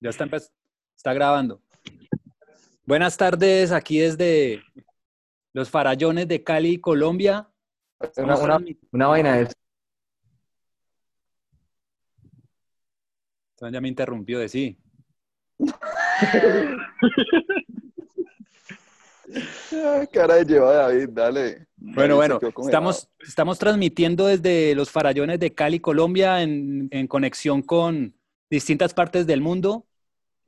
Ya está, está grabando. Buenas tardes, aquí desde los farallones de Cali, Colombia. Una, una, una vaina de Ya me interrumpió de sí. cara de lleva David, dale. Bueno, bueno, estamos, estamos transmitiendo desde los farallones de Cali, Colombia, en, en conexión con distintas partes del mundo.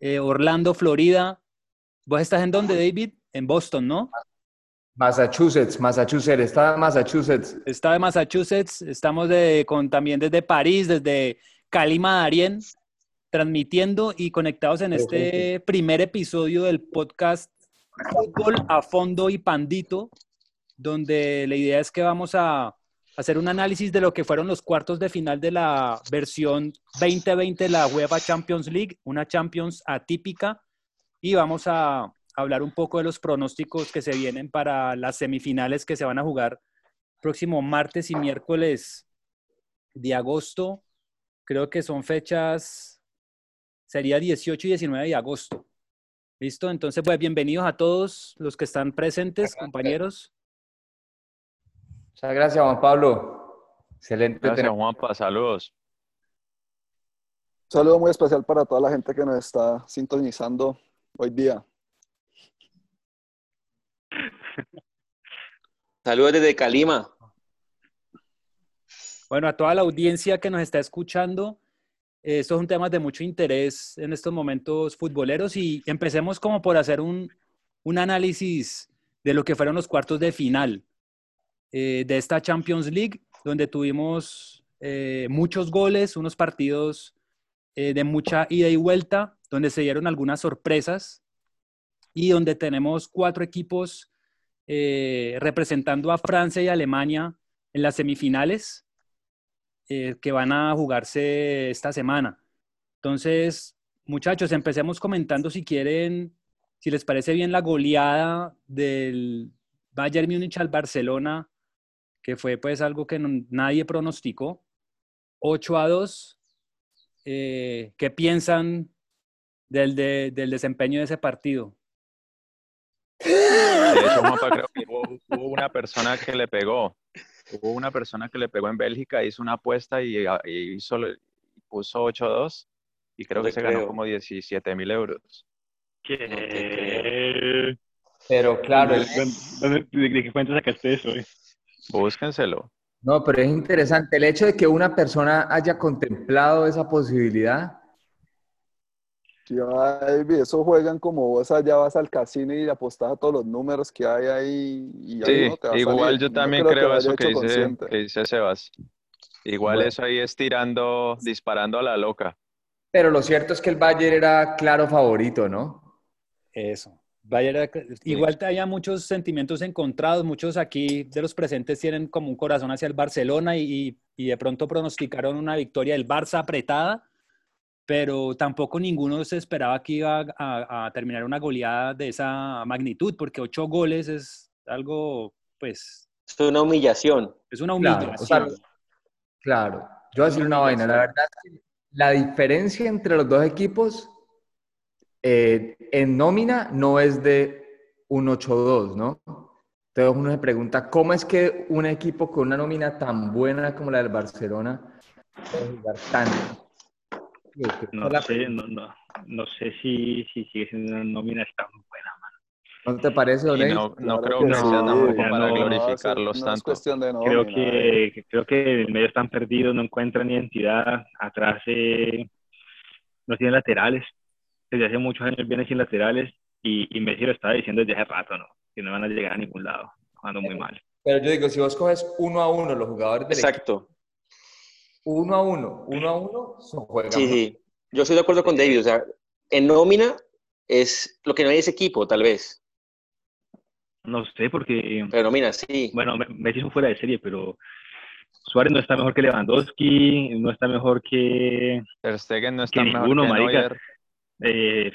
Eh, Orlando, Florida. ¿Vos estás en dónde, David? En Boston, ¿no? Massachusetts, Massachusetts, está en Massachusetts. Está de Massachusetts, estamos de, con, también desde París, desde Calima Darien, transmitiendo y conectados en este primer episodio del podcast Fútbol a Fondo y Pandito, donde la idea es que vamos a hacer un análisis de lo que fueron los cuartos de final de la versión 2020 de la UEFA Champions League, una Champions atípica, y vamos a hablar un poco de los pronósticos que se vienen para las semifinales que se van a jugar próximo martes y miércoles de agosto. Creo que son fechas, sería 18 y 19 de agosto. ¿Listo? Entonces, pues bienvenidos a todos los que están presentes, compañeros. Muchas gracias, Juan Pablo. Excelente. Gracias, Juanpa. Saludos. Un saludo muy especial para toda la gente que nos está sintonizando hoy día. Saludos desde Calima. Bueno, a toda la audiencia que nos está escuchando, estos son temas de mucho interés en estos momentos futboleros y empecemos como por hacer un, un análisis de lo que fueron los cuartos de final. Eh, de esta Champions League, donde tuvimos eh, muchos goles, unos partidos eh, de mucha ida y vuelta, donde se dieron algunas sorpresas y donde tenemos cuatro equipos representando a Francia y Alemania en las semifinales que van a jugarse esta semana. Entonces, muchachos, empecemos comentando si quieren, si les parece bien la goleada del Bayern Múnich al Barcelona que fue pues algo que nadie pronosticó. 8 a 2. Eh, ¿Qué piensan del, del desempeño de ese partido? De hecho, Juanpa, creo que hubo, una persona que le pegó. Hubo una persona que le pegó en Bélgica, hizo una apuesta y, hizo, puso 8 a 2 y creo que se ganó como 17 mil euros. ¿Qué? Pero claro. ¿De, qué cuenta sacaste eso? Eh? Búsquenselo. No, pero es interesante el hecho de que una persona haya contemplado esa posibilidad. Ya, eso juegan como vos allá vas al casino y apostas a todos los números que hay ahí. Y sí, igual yo también creo, eso que dice, que dice, Sebas. Igual eso ahí es tirando, disparando a la loca. Pero lo cierto es que el Bayern era claro favorito, ¿no? Eso igual haya muchos sentimientos encontrados, muchos aquí de los presentes tienen como un corazón hacia el Barcelona y, de pronto pronosticaron una victoria del Barça apretada, pero tampoco ninguno se esperaba que iba a, terminar una goleada de esa magnitud, porque ocho goles es algo, pues... Es una humillación. Es una humillación. Claro, yo voy a decir una vaina, la verdad es que la diferencia entre los dos equipos eh, en nómina no es de un 8-2, ¿no? Entonces uno se pregunta, ¿cómo es que un equipo con una nómina tan buena como la del Barcelona puede jugar tan... No, sé, no, no, no, sé si, si sigue siendo una nómina tan buena, mano. ¿No te parece, Don No, no creo que, sea tampoco para glorificarlos tanto. creo, que, creo que en medio están perdidos, no encuentran identidad, atrás eh, no tienen laterales desde hace muchos años viene sin laterales y, y Messi lo estaba diciendo desde hace rato, ¿no? Que no van a llegar a ningún lado, jugando muy mal. Pero yo digo, si vos coges uno a uno los jugadores del Exacto. uno a uno, uno a uno, son juegan. Sí, sí. Yo estoy de acuerdo con David. O sea, en nómina es lo que no hay ese equipo, tal vez. No sé, porque. Pero nómina, sí. Bueno, Messi es fuera de serie, pero Suárez no está mejor que Lewandowski, no está mejor que. Ter Stegen no está mejor que marica. Eh,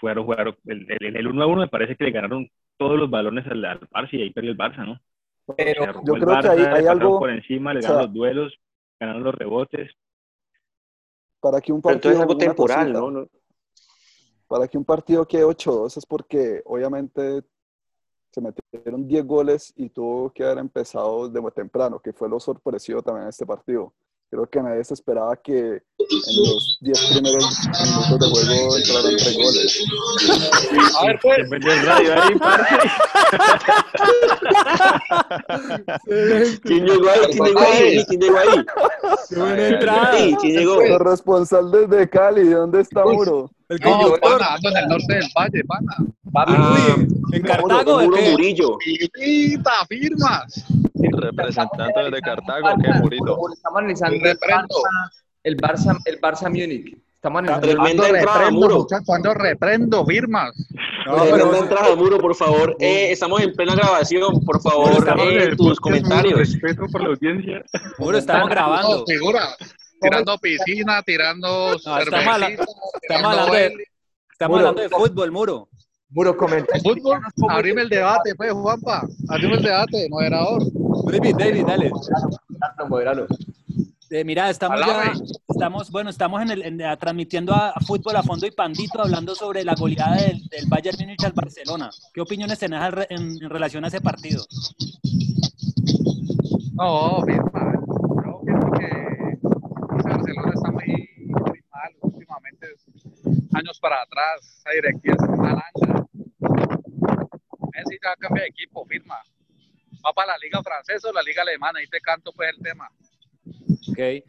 jugaron, jugaron, el, el, 1 a 1 me parece que le ganaron todos los balones al, al Barça y ahí perdió el Barça, ¿no? Pero yo creo que hay, hay algo... Por encima, le ganaron los duelos, ganaron los rebotes. Para que un partido... es algo temporal, ¿no? para que un partido quede 8-2 es porque obviamente se metieron 10 goles y tuvo que haber empezado desde muy temprano, que fue lo sorpresivo también en este partido. Creo que nadie se esperaba que en los 10 primeros minutos de juego entraran 3 goles. A ver, pues. el radio ahí, ¿Quién llegó ahí? ¿Quién llegó ahí? ¿Quién llegó ahí? Buena entrada. Sí, ¿quién llegó? Los responsables de Cali, ¿dónde está Muro? El No, conductor. pana, ando en el norte del valle, pana. Uy, ¿En Cartago de Muro qué? Murillo. Pirita, firmas. Representante desde Cartago, ¿qué, Murito? Estamos analizando el Reprendo. Barça, el Barça, el Barça Múnich. Estamos analizando el Tremenda Cuando entrada, reprendo, Muro. cuando reprendo, firmas. No, Tremenda entrada, Muro, por favor. Eh, estamos en plena grabación. Por favor, eh, tus comentarios. Respeto por la audiencia. Muro, estamos grabando. Figura. Tirando piscina, tirando No, estamos hablando de, estamos Muro. hablando de fútbol, Muro. Muro comenta. Fútbol, abrime el debate, pues, Juanpa. Abrime el debate, moderador. David, David, dale. Eh, mira, estamos ya, estamos, bueno, estamos en el, en- a- transmitiendo a, a fútbol a fondo y pandito hablando sobre la goleada del, del Bayern Múnich al Barcelona. ¿Qué opiniones tenés re- en, en relación a ese partido? No, firma. Yo pienso que ese Barcelona está muy, muy mal últimamente. Años para atrás, esa directiva es una lancha. Liga francesa o la liga alemana, ahí te canto pues el tema. Ok.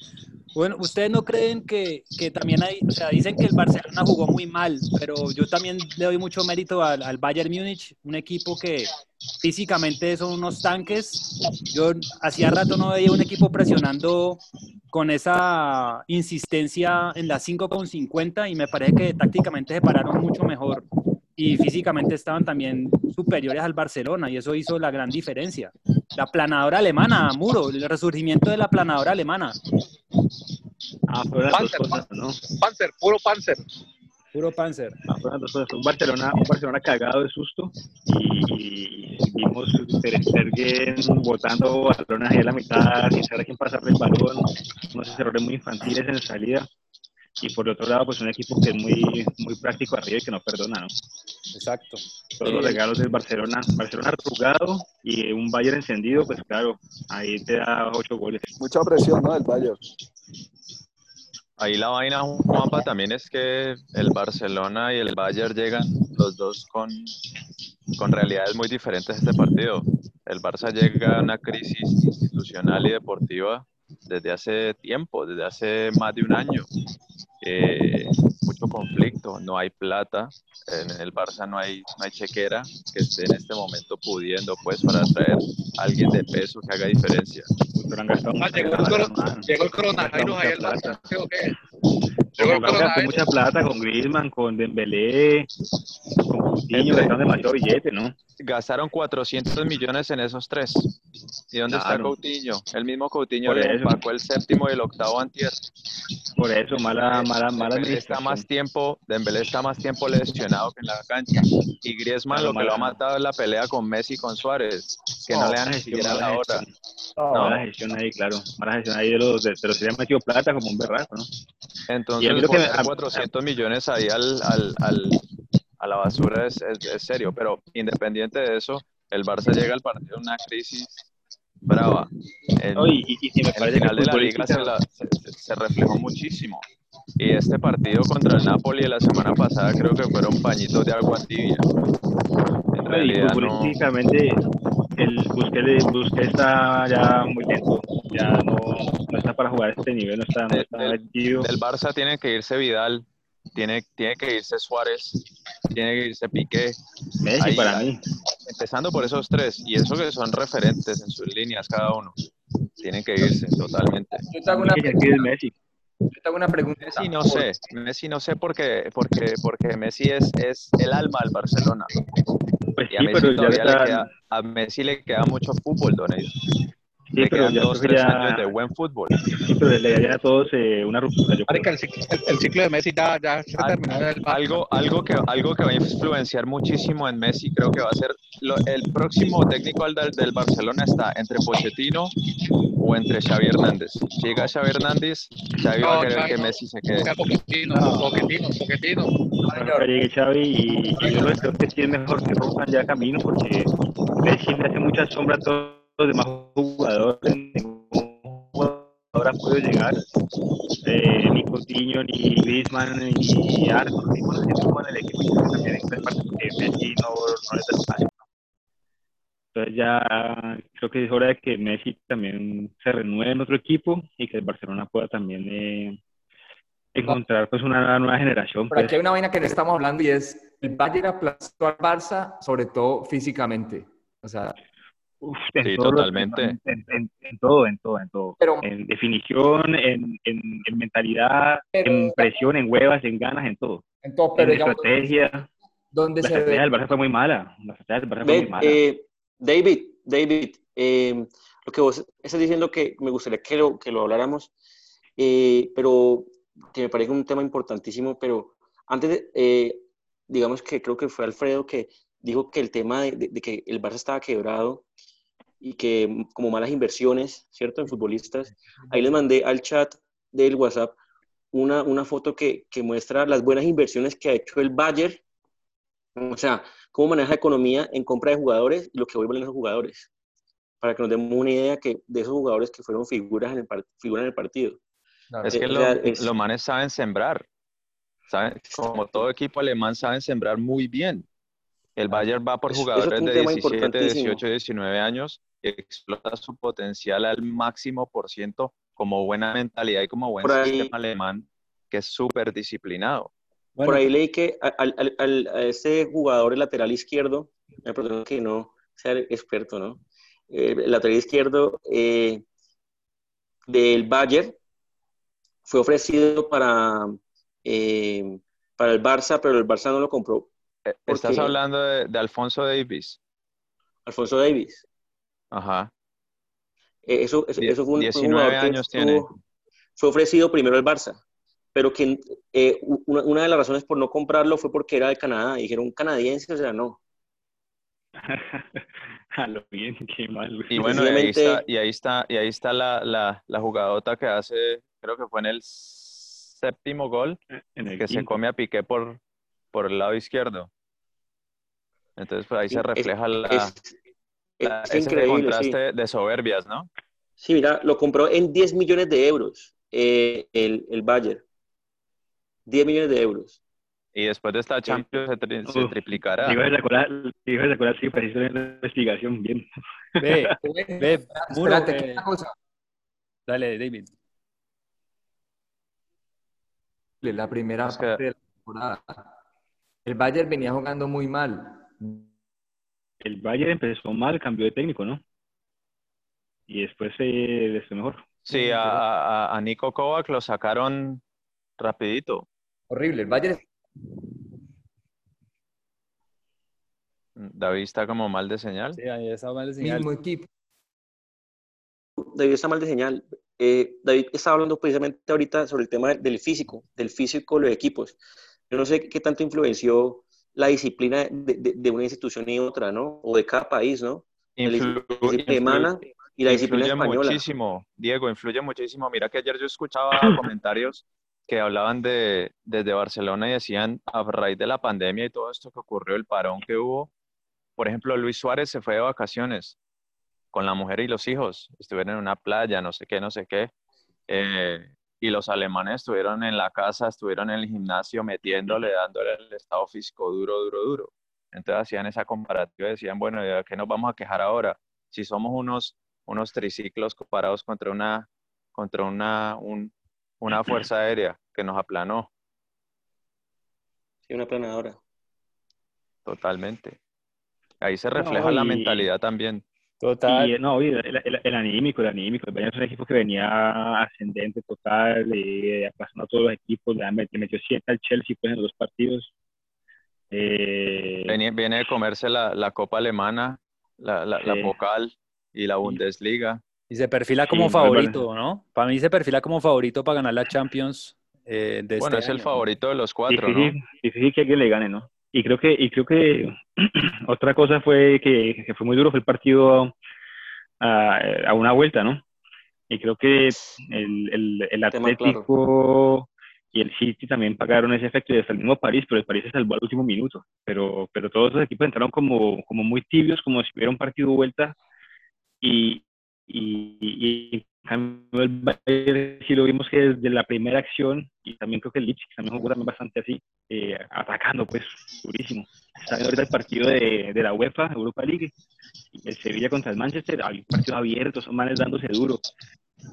Bueno, ¿ustedes no creen que, que también hay, o sea, dicen que el Barcelona jugó muy mal, pero yo también le doy mucho mérito al, al Bayern Múnich, un equipo que físicamente son unos tanques. Yo hacía rato no veía un equipo presionando con esa insistencia en las 5 con 50 y me parece que tácticamente se pararon mucho mejor y físicamente estaban también superiores al Barcelona y eso hizo la gran diferencia. La planadora alemana, Muro, el resurgimiento de la planadora alemana. Ah, las dos Panzer, cosas, ¿no? Panzer, puro Panzer. Puro Panzer. Ah, dos cosas. Un Barcelona, un Barcelona cagado de susto y, y vimos Ter Stegen botando balones ahí a la mitad sin saber a quién pasarle el balón, unos errores muy infantiles en salida y por otro lado pues un equipo que es muy, muy práctico arriba y que no perdona, ¿no? Exacto. Todos los Eh, regalos del Barcelona, Barcelona arrugado y un Bayern encendido, pues claro, ahí te da ocho goles. Mucha presión, ¿no? Del Bayern. Ahí la vaina, Juanpa, también es que el Barcelona y el Bayern llegan los dos con, con realidades muy diferentes a este partido. El Barça llega a una crisis institucional y deportiva desde hace tiempo, desde hace más de un año. Eh, mucho conflicto, no hay plata, en el Barça no hay, no hay chequera que esté en este momento pudiendo pues para traer a alguien de peso que haga diferencia. Pero han gastado Ah, mucha llegó, el man. llegó el coronavirus ahí el Mucha Barça, coronavirus. mucha plata con Griezmann, con Dembélé, con Coutinho, Entre- gastaron demasiado billete, ¿no? Gastaron 400 millones en esos tres. ¿Y dónde está Claro. Coutinho? El mismo Coutinho le empacó el séptimo y el octavo antier. Por eso, mala, mala, mala Dembélé está más tiempo, Dembélé está más tiempo lesionado que en la cancha. Y Griezmann Claro, lo que lo ha matado es la pelea con Messi y con Suárez, que no, No, le dan ni siquiera la hora. No, Mala gestión ahí, claro. Mala gestión ahí de los, de, pero se le ha metido plata como un berraco, ¿no? Y a Entonces, mí lo que me- poner a- 400 millones ahí al, al, al- a la basura es, es- es serio. Pero independiente de eso, el Barça llega al partido en una crisis brava. En- No, y, y, y si me el final de la liga se, la- se- se- reflejó muchísimo. Y este partido contra el Napoli de la semana pasada creo que fueron pañitos de agua tibia. En y realidad no, futbolísticamente el Busquets, Busquets está ya muy lento. Ya no, no está para jugar a este nivel, no está, no está del- del Barça tiene que irse Vidal, tiene, tiene que irse Suárez, tiene que irse Piqué, Messi ahí- para ahí. mí. empezando por esos tres, y eso que son referentes en sus líneas cada uno. Tienen que irse totalmente. Yo te hago una, Messi. yo te hago una pregunta. Messi no sé, Messi no sé porque, porque, porque Messi es, es el alma del Barcelona. Pues Y a sí, Messi, pero ya le queda, a Messi le queda mucho fútbol, Don Eddie. Sí, Le pero quedan ya dos, tres ya, años de buen fútbol. sí, pero le daría a todos eh, una ruptura. Yo creo. Marica, el ciclo, el, el ciclo de Messi ya, ya se Al- terminó el. Algo, algo, que, algo que va a influenciar muchísimo en Messi, creo que va a ser lo- el próximo técnico del, del Barcelona está entre Pochettino o entre Xavi Hernández. Llega Xavi Hernández, Xavi va a querer que Messi se quede. Poquetino, poquetino, poquetino. Ahora llegue Xavi y, y yo creo que sí es mejor que rompan ya camino porque Messi le hace mucha sombra a todos los demás jugadores. Ningún jugador ha podido llegar. Eh, ni Coutinho, ni Griezmann, ni Arthur, ni bueno, que no en el equipo también en parte porque Messi no, no les da espacio. Entonces ya creo que es hora de que Messi también se renueve en otro equipo y que el Barcelona pueda también eh, encontrar pues una nueva generación. Pero Pues. aquí hay una vaina que no estamos hablando y es el Bayern aplastó al Barça, sobre todo físicamente. O sea, Uf, en Sí, totalmente. En, en- en todo, en todo, en todo. pero En definición, en, en, en mentalidad, Pero- en presión, en huevas, en ganas, en todo. entonces, pero en digamos, estrategia. ¿dónde La se estrategia ve? del Barça fue muy mala. La estrategia del Barça fue muy mala. eh, David, David, eh, lo que vos estás diciendo que me gustaría que lo, que lo habláramos, eh, pero que me parece un tema importantísimo, pero antes, de, eh, digamos que creo que fue Alfredo que dijo que el tema de, de- de que el Barça estaba quebrado y que como malas inversiones, ¿cierto? En futbolistas. Ahí les mandé al chat del WhatsApp una, una foto que, que muestra las buenas inversiones que ha hecho el Bayern o sea, cómo maneja la economía en compra de jugadores y lo que vuelven esos jugadores. Para que nos demos una idea que, de esos jugadores que fueron figuras en el, par- figuras en el partido. Es Eh, que o lo- es- los manes saben sembrar. Saben, como todo equipo alemán saben sembrar muy bien. El Bayern va por jugadores de tema 17, importantísimo. 18, 19 años, explota su potencial al máximo por ciento como buena mentalidad y como buen ahí- sistema alemán que es súper disciplinado. Bueno, Por ahí leí que a- al, al, al- a ese jugador, el lateral izquierdo, me perdón que no sea experto, ¿no? Eh, el lateral izquierdo eh, del Bayern fue ofrecido para, eh, para el Barça, pero el Barça no lo compró. Eh, ¿Por Estás hablando de, de Alfonso Davis. Alfonso Davis. Ajá. Eh, Eso, eso, Die- eso fue un, fue un 19 jugador que años tiene. estuvo- fue ofrecido primero al Barça, pero que eh, una, una de las razones por no comprarlo fue porque era de Canadá. Y dijeron canadiense, o sea, no. A lo bien, qué mal. Y bueno, y ahí está, y ahí está, y ahí está la, la, la jugadota que hace, creo que fue en el séptimo gol, en el que se come a Piqué por, por el lado izquierdo. Entonces, pues ahí se Es- refleja la, es, la- es ese increíble, contraste sí. de soberbias, ¿no? Sí, mira, lo compró en 10 millones de euros eh, el, el Bayern. 10 millones de euros. Y después de esta Champions se, tri- se triplicará. Digo, de acuerdo, digo, de acuerdo, sí, preciso la explicación, bien. ve, ve, Muro, Espérate, eh, una cosa. dale, David. La primera que- parte de la temporada. El Bayern venía jugando muy mal. El Bayern empezó mal, cambió de técnico, ¿no? Y después eh, les fue mejor. Sí, a, a, a Nico Kovac lo sacaron rapidito. Horrible. El Bayern David está como mal de señal. Sí, ahí está mal de señal. mismo equipo. David está mal de señal. Eh, David estaba hablando precisamente ahorita sobre el tema del físico, del físico de los equipos. Yo no sé qué tanto influenció la disciplina de, de- de una institución y otra, ¿no? O de cada país, ¿no? La Influ- disciplina alemana y la disciplina española. muchísimo, Diego, influye muchísimo. Mira que ayer yo escuchaba comentarios que hablaban de desde Barcelona y decían a raíz de la pandemia y todo esto que ocurrió, el parón que hubo. Por ejemplo, Luis Suárez se fue de vacaciones con la mujer y los hijos. Estuvieron en una playa, no sé qué, no sé qué. Eh, y los alemanes estuvieron en la casa, estuvieron en el gimnasio metiéndole, dándole el estado físico duro, duro, duro. Entonces hacían esa comparativa y decían, bueno, ¿de qué nos vamos a quejar ahora? Si somos unos, unos triciclos comparados contra una, contra una, un- una fuerza aérea que nos aplanó Sí, una planadora. totalmente. Ahí se No, refleja la mentalidad también. Total. Y no, y el, el- el anímico, el anímico. El Bayern es un equipo que venía ascendente total, eh, aplazando a todos los equipos, le metió, metió siete al Chelsea pues, en los dos partidos. Eh, Viene, viene de comerse la, la Copa Alemana, la, la, la. Pokal y la Bundesliga. Y se perfila como Sí, favorito, ¿no? Para mí se perfila como favorito para ganar la Champions eh, de Bueno, este es el año. favorito de los cuatro, ¿no? difícil, difícil que alguien le gane, ¿no? Y creo que, y creo que otra cosa fue que, que fue muy duro fue el partido a, a una vuelta, ¿no? Y creo que el, el, el Atlético y el City también pagaron ese efecto y hasta el mismo París, pero el París se salvó al último minuto. Pero, pero todos esos equipos entraron como, como muy tibios, como si hubiera un partido vuelta. Y, y, y cambio el Bayern sí lo vimos que desde la primera acción, y también creo que el Leipzig también jugó también bastante así, eh, atacando pues durísimo. Está viendo ahorita el partido de, de la UEFA, Europa League, el Sevilla contra el Manchester, hay un partido abierto, son manes dándose duro.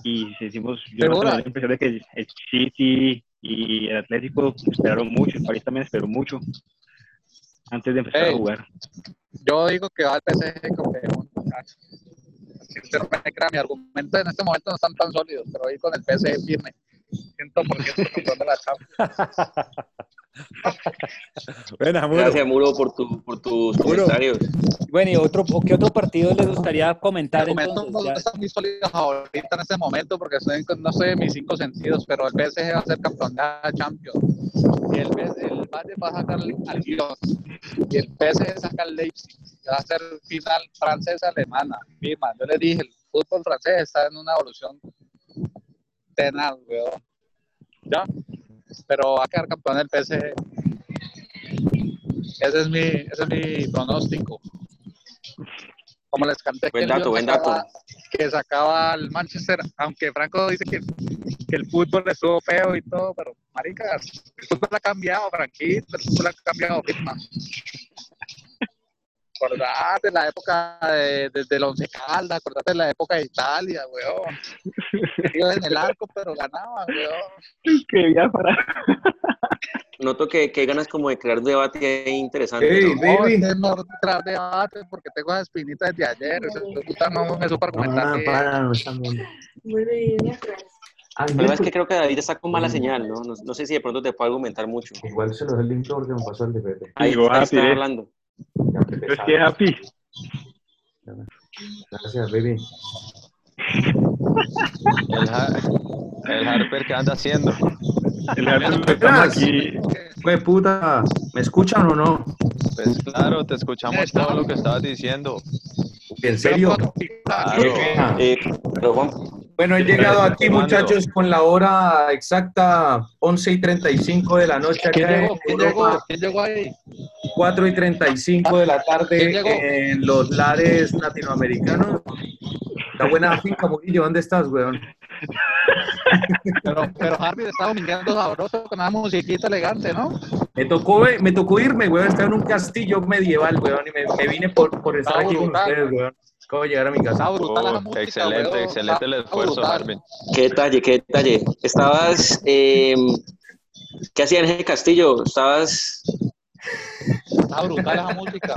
Y decimos, yo no la impresión de que el, City y el Atlético esperaron mucho, el París también esperó mucho antes de empezar Ey. a jugar. Yo digo que va al PSG campeón, me crea, mi argumento en este momento no están tan sólidos, pero hoy con el PSG firme. 100% campeón de la Champions. Muro. Gracias, Muro, por, tu, por tus Muro. comentarios. Bueno, ¿y otro, qué otro partido les gustaría Mi comentar argumento entonces? no Ya- está muy sólido ahorita en este momento porque estoy en- no en mis cinco sentidos, pero el PSG va a ser campeón de la Champions. Y el, PS va a sacar al Lyon. Y el PSG saca al Leipzig. Va a ser final francesa-alemana. Firma. Yo les dije, el fútbol francés está en una evolución tenaz, weón. ¿Ya? Pero va a quedar campeón el PSG. Ese es mi, ese es mi pronóstico. Como les canté Buen dato, sacaba- que sacaba el Manchester, aunque Franco dice que, que el fútbol estuvo feo y todo, pero marica, el fútbol ha cambiado, Franquito, el fútbol ha cambiado. Acordate de la época de, desde el Once Caldas, acordate de la época de Italia, weón. Iba en el arco, pero ganaba, weón. Que ya para. Noto que, que hay ganas como de crear debate interesante. Ey, ¿no? No, baby. es mejor entrar debate porque tengo esa espinita desde ayer. De puta no me supo argumentar bien. para, no viendo. Ah, El problema es que creo que David está con mala señal, ¿no? No, no sé si de pronto te puedo argumentar mucho. Igual se los doy el link porque me pasó el de Pepe. Ahí, ahí ah, está hablando. Sabe. que happy. Gracias, baby. El, Har- el Harper, ¿qué anda haciendo? El Harper, estamos aquí. Fue puta, ¿me escuchan o no? Pues claro, te escuchamos todo lo que estabas diciendo. ¿En serio? Claro. Eh, pero Juan, Bueno, he llegado aquí, muchachos, con la hora exacta 11 y 35 de la noche ¿Quién llegó? ¿Quién llegó? ¿Quién llegó ahí? 4 y 35 de la ¿Quién tarde en los lares latinoamericanos. La buena finca, Murillo, ¿dónde estás, weón? Pero, pero Harvey está domingueando sabroso con una musiquita elegante, ¿no? Me tocó, eh, me tocó irme, weón. Estaba en un castillo medieval, weón, y me, me vine por, por estar Está aquí con ustedes, weón. Acabo de llegar a mi casa. Está brutal la Oh, música, excelente, weón. excelente el Está esfuerzo. Harvin. qué detalle, qué detalle. Estabas, eh, ¿qué hacías en ese castillo? Estabas, Está brutal esa música.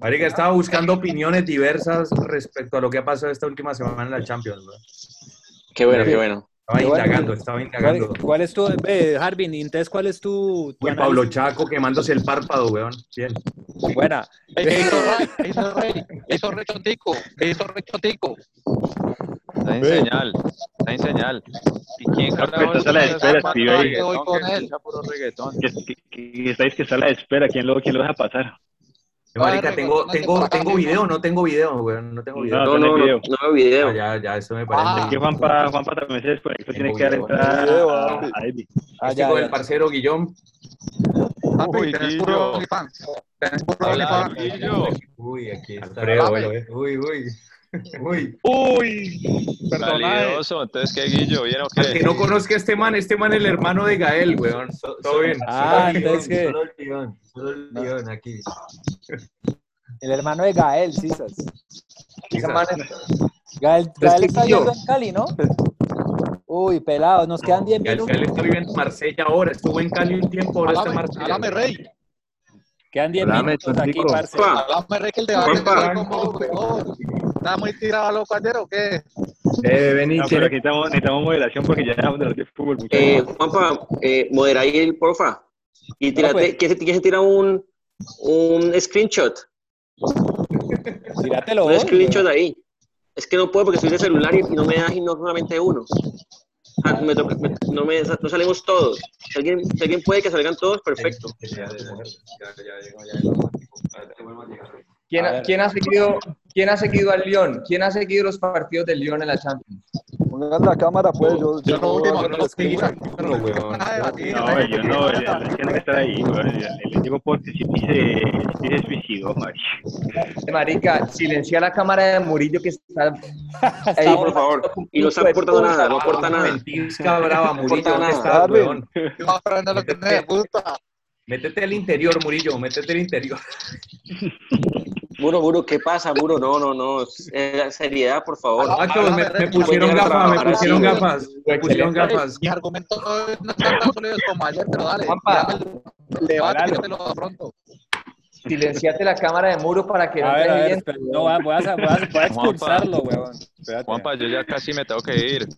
Marica, estaba buscando opiniones diversas respecto a lo que ha pasado esta última semana en la Champions, qué bueno, qué bueno. Estaba bueno. indagando, estaba ¿Cuál, indagando. cuál es tu, eh, Harvin, y entonces cuál es tu, tu Pablo? Chaco quemándose el párpado, weón. Bien. Buena. Ey, ¿Qué hizo Rey? ¿Qué hizo Rey? Está en señal, está en señal. ¿Y quién Ah, carajo es está a la espera, reggaetón Voy con que él. escucha puro reggaetón? Que, que, que estáis que está a la espera. ¿Quién lo, quién lo deja pasar? Marica, tengo, tengo, tengo video, no tengo video, weón. No tengo video. No, No, no, no, video. no veo video. Ah, ya, ya, eso me Ah. parece. Es que Juanpa, Juanpa también se desconectó. Tiene Tengo que dar entrada a, papi. a Eddie. Ah, Este ya, con ya. el parcero Guillón. Papi, Uy, tenés puro OnlyFans. Tenés puro OnlyFans. Uy, aquí está. Alfredo, Alfredo, uy, uy. Uy. Uy. Calidoso, entonces qué Guillo, ¿bien o Al que qué? no conozca a este man, este man es el hermano de Gael, weón. Todo bien. Ah, entonces que Solo el León, solo el León aquí. el hermano de Gael, Cisas. Gael, Gael está yo- viendo en Cali, ¿no? Uy, pelado, nos quedan 10 Gael, minutos. Gael está viviendo en Marsella ahora. Estuvo en Cali un tiempo, ahora está en Marsella. Rey. Quedan 10 Háblame, minutos aquí, parce. Háblame, Rey, que el debate. Está como mejor. ¿Está muy tirado loco ayer o qué? Eh, vení, No, pero aquí necesitamos, necesitamos moderación porque ya dejamos de de fútbol. eh, Juanpa, eh, modera ahí el porfa. Y tírate, pues. ¿quién se, quién se tira un, un screenshot? Tíratelo Un vos, screenshot ahí. Es que no puedo porque estoy de celular y, no me da y no solamente uno. Ah, me toca- me- no, me, no salimos todos. Si alguien, si alguien puede que salgan todos, perfecto. ¿Quién, A quién ha seguido, ¿Quién ha seguido al Lyon? ¿Quién ha seguido los partidos del Lyon en la Champions? Pongan la cámara, pues. Yo, Yo no voy yo a les escribo. no, weón. No, yo no, tiene que estar ahí, güey. Le digo porque si se, suicidó, marica. Marica, silencia la cámara de Murillo que está Sí, por favor. Y no está aportando nada, no aporta nada. Ventisca brava, Murillo, ¿dónde Darwin. weón? Yo aprendo lo que me gusta. Métete al interior, Murillo, métete al interior. Muro, Muro, ¿qué pasa, Muro? No, no, no. Eh, seriedad, por favor. Macho, me, me pusieron gafas, me trabajar pusieron así, gafas, me pusieron gafas. Mis argumentos no están tan sólidos como ayer, pero dale. Háblalo. que te lo pronto. Silenciate la cámara de muro para que no ver, te ver, no, voy a, voy a, voy a- expulsarlo, weón. Espérate. Juanpa, yo ya casi me tengo que ir,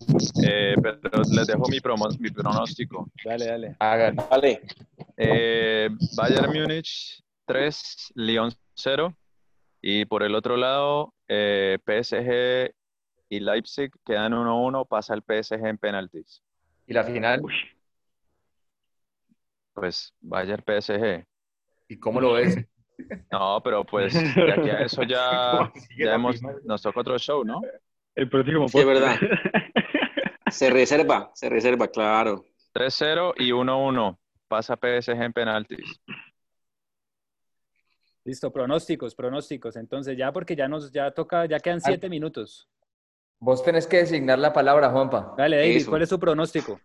eh, pero les dejo mi, promo- mi pronóstico. Dale, dale. Hagan. Vale. Eh, Bayern Múnich 3, Lyon 0. Y por el otro lado, eh, PSG y Leipzig quedan 1-1, pasa el PSG en penaltis. Y la final, Pues Bayern PSG. ¿Y cómo lo ves? No, pero pues de aquí a eso ya, ¿Cómo sigue ya hemos, nos toca otro show, ¿no? El próximo Sí, es verdad. Se reserva, se reserva, claro. 3-0 y 1-1, pasa PSG en penaltis. Listo, pronósticos, pronósticos. Entonces, ya porque ya nos, ya toca, ya quedan siete minutos. vos tenés que designar la palabra, Juanpa. Dale, David, Eso. ¿cuál es su pronóstico?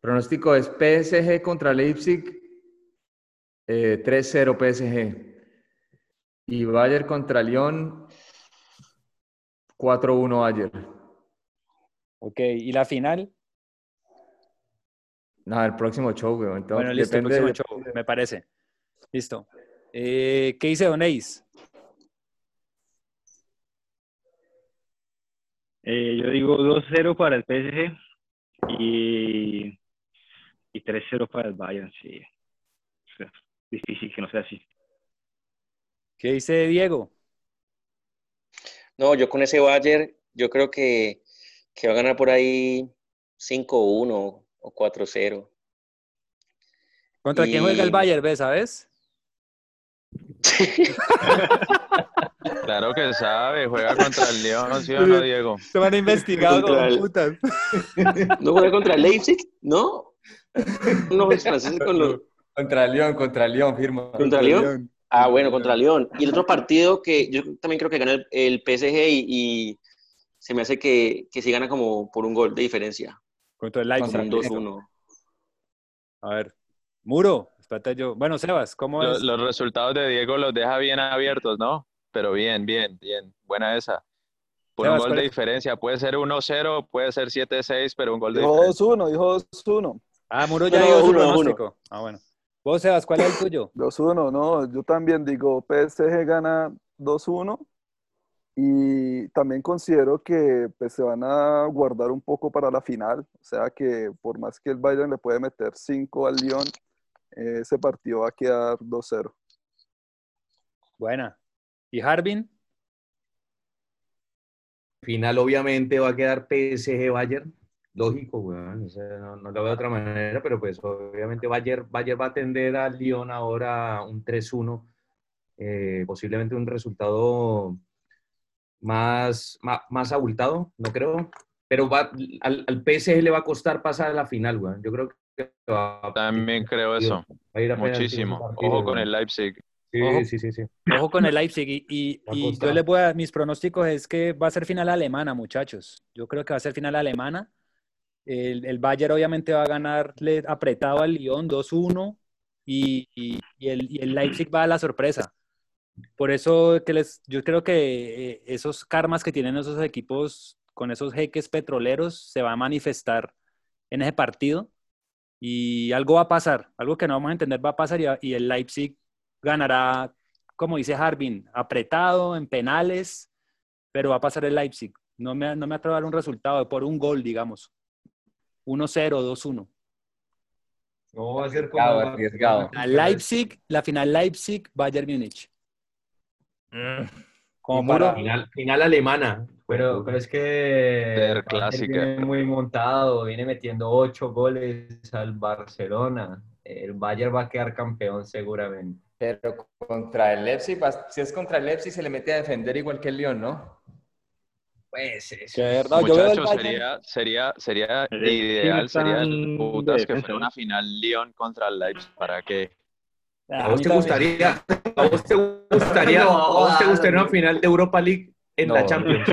Pronóstico es PSG contra Leipzig, eh, 3-0 PSG. Y Bayern contra Lyon, 4-1 Bayern. Ok, ¿y la final? No, el próximo show, weón. Entonces, Bueno, listo, depende próximo de- show, me parece. Listo. Eh, ¿Qué dice Don Ace? Eh, yo digo 2-0 para el PSG y, y 3-0 para el Bayern, sí. O sea, difícil que no sea así. ¿Qué dice Diego? No, yo con ese Bayern, yo creo que, que va a ganar por ahí 5-1 o 4-0. ¿Contra quién juega el Y- Bayern, ves, sabes? Claro que sabe, juega contra el León, ¿sí o no, Diego? Se van a investigar Contra el- putas. ¿No juega contra el Leipzig? ¿No? No, los franceses con los... Contra Lyon, contra Lyon, firma. ¿Contra León? Ah, bueno, contra León. Y el otro partido que yo también creo que gana el, el PSG y, y se me hace que, que sí gana como por un gol de diferencia. Contra el Leipzig. un 2-1. A ver. Muro, espérate yo. Bueno, Sebas, ¿cómo es? Los, resultados de Diego los deja bien abiertos, ¿no? Pero bien, bien, bien. Buena esa. Por un Sebas, gol ¿cuál de diferencia. Puede ser 1-0, puede ser 7-6, pero un gol de Dijo diferencia. 2-1, dijo 2-1. Ah, Muro ya No, dio su uno, uno. pronóstico. Ah, bueno. Vos, Sebas, ¿cuál es el tuyo? 2-1, no, yo también digo PSG gana 2-1 y también considero que pues, se van a guardar un poco para la final, o sea que por más que el Bayern le puede meter 5 al Lyon, ese partido va a quedar 2-0. Buena. ¿Y Harbin? Final obviamente va a quedar PSG Bayern. Lógico, weón. o sea, no, no lo veo de otra manera, pero pues obviamente Bayern, Bayern va a atender a Lyon ahora un 3-1. eh, posiblemente un resultado más, más, más abultado, no creo. Pero va, al, al PSG le va a costar pasar a la final, weón. Yo creo que va a, También creo eso. va a ir a Muchísimo. partido, Ojo con el Leipzig. Sí, Ojo. sí, sí, sí. Ojo con el Leipzig. Y, y- y yo les voy a, mis pronósticos es que va a ser final alemana, muchachos. Yo creo que va a ser final alemana. El, el Bayern obviamente va a ganarle apretado al Lyon 2-1 y, y- y el, y el Leipzig va a la sorpresa. Por eso que les, yo creo que eh, esos karmas que tienen esos equipos con esos jeques petroleros se va a manifestar en ese partido y algo va a pasar, algo que no vamos a entender va a pasar y, y el Leipzig ganará, como dice Harbin, apretado en penales, pero va a pasar el Leipzig. No me, no me atrevo a dar un resultado por un gol, digamos. 1-0, 2-1. No va a ser Arriesgado, arriesgado. A Leipzig, la final Leipzig, Bayern Múnich. Como Y para... Final, final alemana. Pero, pero es que Klassiker. viene muy montado, viene metiendo ocho goles al Barcelona. El Bayern va a quedar campeón seguramente. Pero Contra el Leipzig, si es contra el Leipzig se le mete a defender igual que el León, ¿no? Pues eso. Que verdad, yo veo el Muchachos, sería, sería, sería ideal, sería putas que fuera una final León contra el Leipzig. ¿Para qué? Ah, ¿A vos te gustaría, a vos te gustaría, a vos te gustaría una final de Europa League en la No. Champions?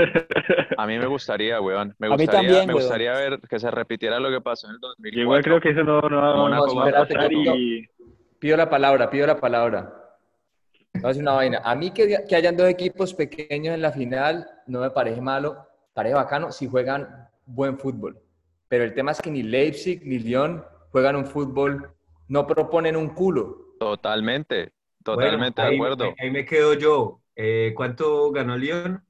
A mí me gustaría, weón. Me A mí gustaría, también, me weón. gustaría ver que se repitiera lo que pasó en el 2004. Yo igual creo que eso no, no, va- no a pasar y Pido la palabra, pido la palabra. A decir una vaina. A mí que, que hayan dos equipos pequeños en la final no me parece malo, parece bacano si juegan buen fútbol. Pero el tema es que ni Leipzig ni Lyon juegan un fútbol, no proponen un culo. Totalmente, Bueno, totalmente ahí, de acuerdo. Ahí me quedo yo. Eh, ¿Cuánto ganó Lyon?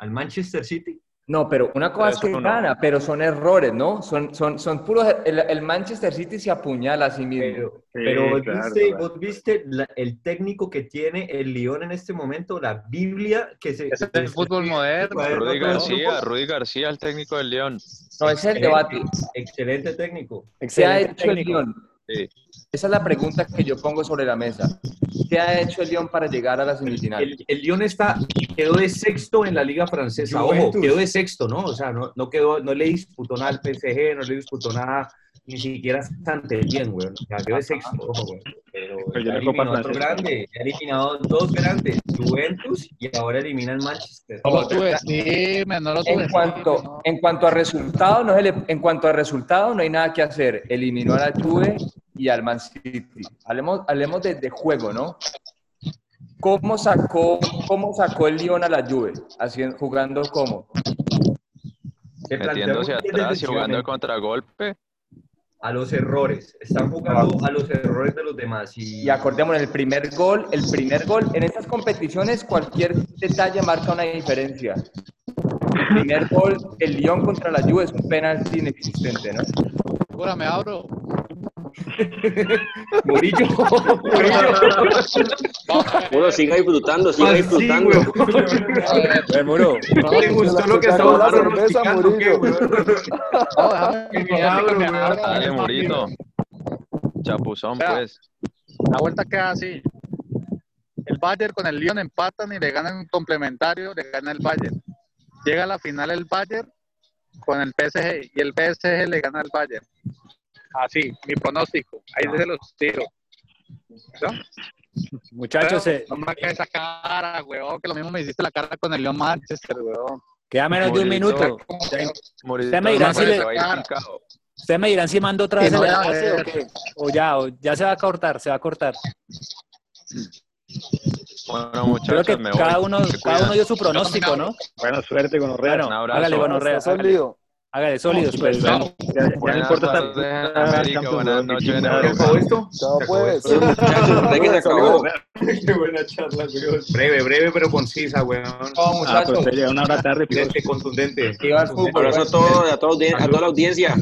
¿Al Manchester City? No, pero una cosa es que 3-1. gana, pero son errores, ¿no? Son, son, son puros. El, el Manchester City se apuñala a sí mismo. Pero, Sí, pero vos claro, viste, claro. vos viste la- el técnico que tiene el Lyon en este momento, la Biblia que se... Es el fútbol moderno. Rudy el. García, Rudy García, el técnico del León. No, ese es el debate. Excelente técnico. ¿Qué ha Excelente hecho el técnico. Lyon? Sí. Esa es la pregunta que yo pongo sobre la mesa. ¿Qué ha hecho el Lyon para llegar a las semifinales? El, el Lyon está, quedó de sexto en la liga francesa. Ojo, quedó de sexto, ¿no? O sea, no, no, quedó, no le disputó nada al PSG, no le disputó nada ni siquiera ante el bien, güey. O sea, quedó de sexto, ojo, güey. Pero Pero ya la eliminó otro grande, ha eliminado dos grandes, Juventus y ahora elimina el Manchester. No lo subestimes, no lo En subestimes. cuanto, no. en cuanto a resultado, no en cuanto a resultado, no hay nada que hacer. Eliminó a la Juve y al Man City. Hablemos, hablemos de, de juego, ¿no? ¿Cómo sacó, ¿Cómo sacó el Lyon a la Juve? Haciendo, jugando cómo? Se plantea Metiéndose atrás y jugando de defensivamente contragolpe. a los errores. Están jugando a los errores de los demás. Y, Y acordémonos, el primer gol, el primer gol, en estas competiciones cualquier detalle marca una diferencia. El primer gol, el Lyon contra la Juve es un penalti inexistente, ¿no? Ahora me abro. Murillo. Bueno, siga disfrutando, siga sí, disfrutando. Eh, muro. ¿Te gustó lo que estamos la cerveza, Murillo. Dale, Murito. Chapuzón, pues. La vuelta queda así. El Bayern con el Lyon empatan y le ganan un complementario, le gana el Bayern. Llega a la final el Bayern con el PSG y el PSG le gana al Bayern. Así, mi pronóstico. Ahí se los tiro. ¿No? Muchachos, eh, No me esa cara, weón, que lo mismo me hiciste la cara con el Lyon Manchester, weón. queda menos de un minuto. Murito, Usted me dirá no, si le-. Ustedes me dirán si mando otra vez no a enlace o ver. qué. O ya, o ya se va a cortar, se va a cortar. Bueno, Creo muchachos, que me voy. cada uno, Se cada uno dio su pronóstico, ¿no? Buena suerte con los Bueno. Un abrazo. hágale. Hágale sólidos, pues. Ya, ya no importa América, buenas noches en ¿Se Europa. acabó esto? Chao, pues. que se acabó. Qué buena charla, güey. Breve, breve, pero concisa, weón. No, Ah, muchachos, pues sería una hora tarde, pero Contundente, contundente. Abrazo a, todo, a, toda audien- a toda la audiencia.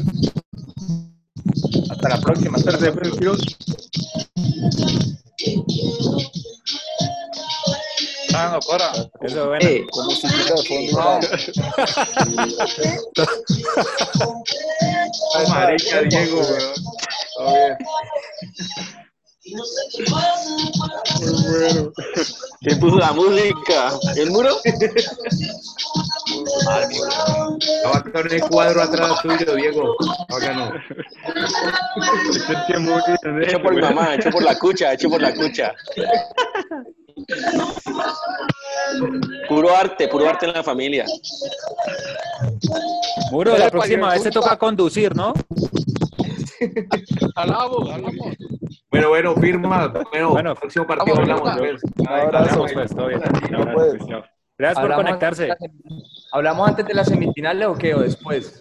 Hasta la próxima. Hasta la tarde, próxima. Ah, no, Cora. Eso, bueno. Eh, Con musiquita de fondo. y todo. Marica, Diego, weón. Bien. ¿Quién puso la música? ¿El muro? Está bacano el cuadro atrás tuyo, Diego. Bacano. Hecho por mi mamá, hecho por la cucha, hecho por la cucha. Puro arte, puro arte en la familia. Muro, la próxima vez te toca conducir, ¿no? Hablamos, hablamos. Bueno, bueno, firma. Bueno, Bueno, próximo partido vamos, hablamos. vamos. Un abrazo. pues, todo bien. No puedes. Gracias por conectarse. ¿Hablamos antes de las semifinales o qué? ¿O después?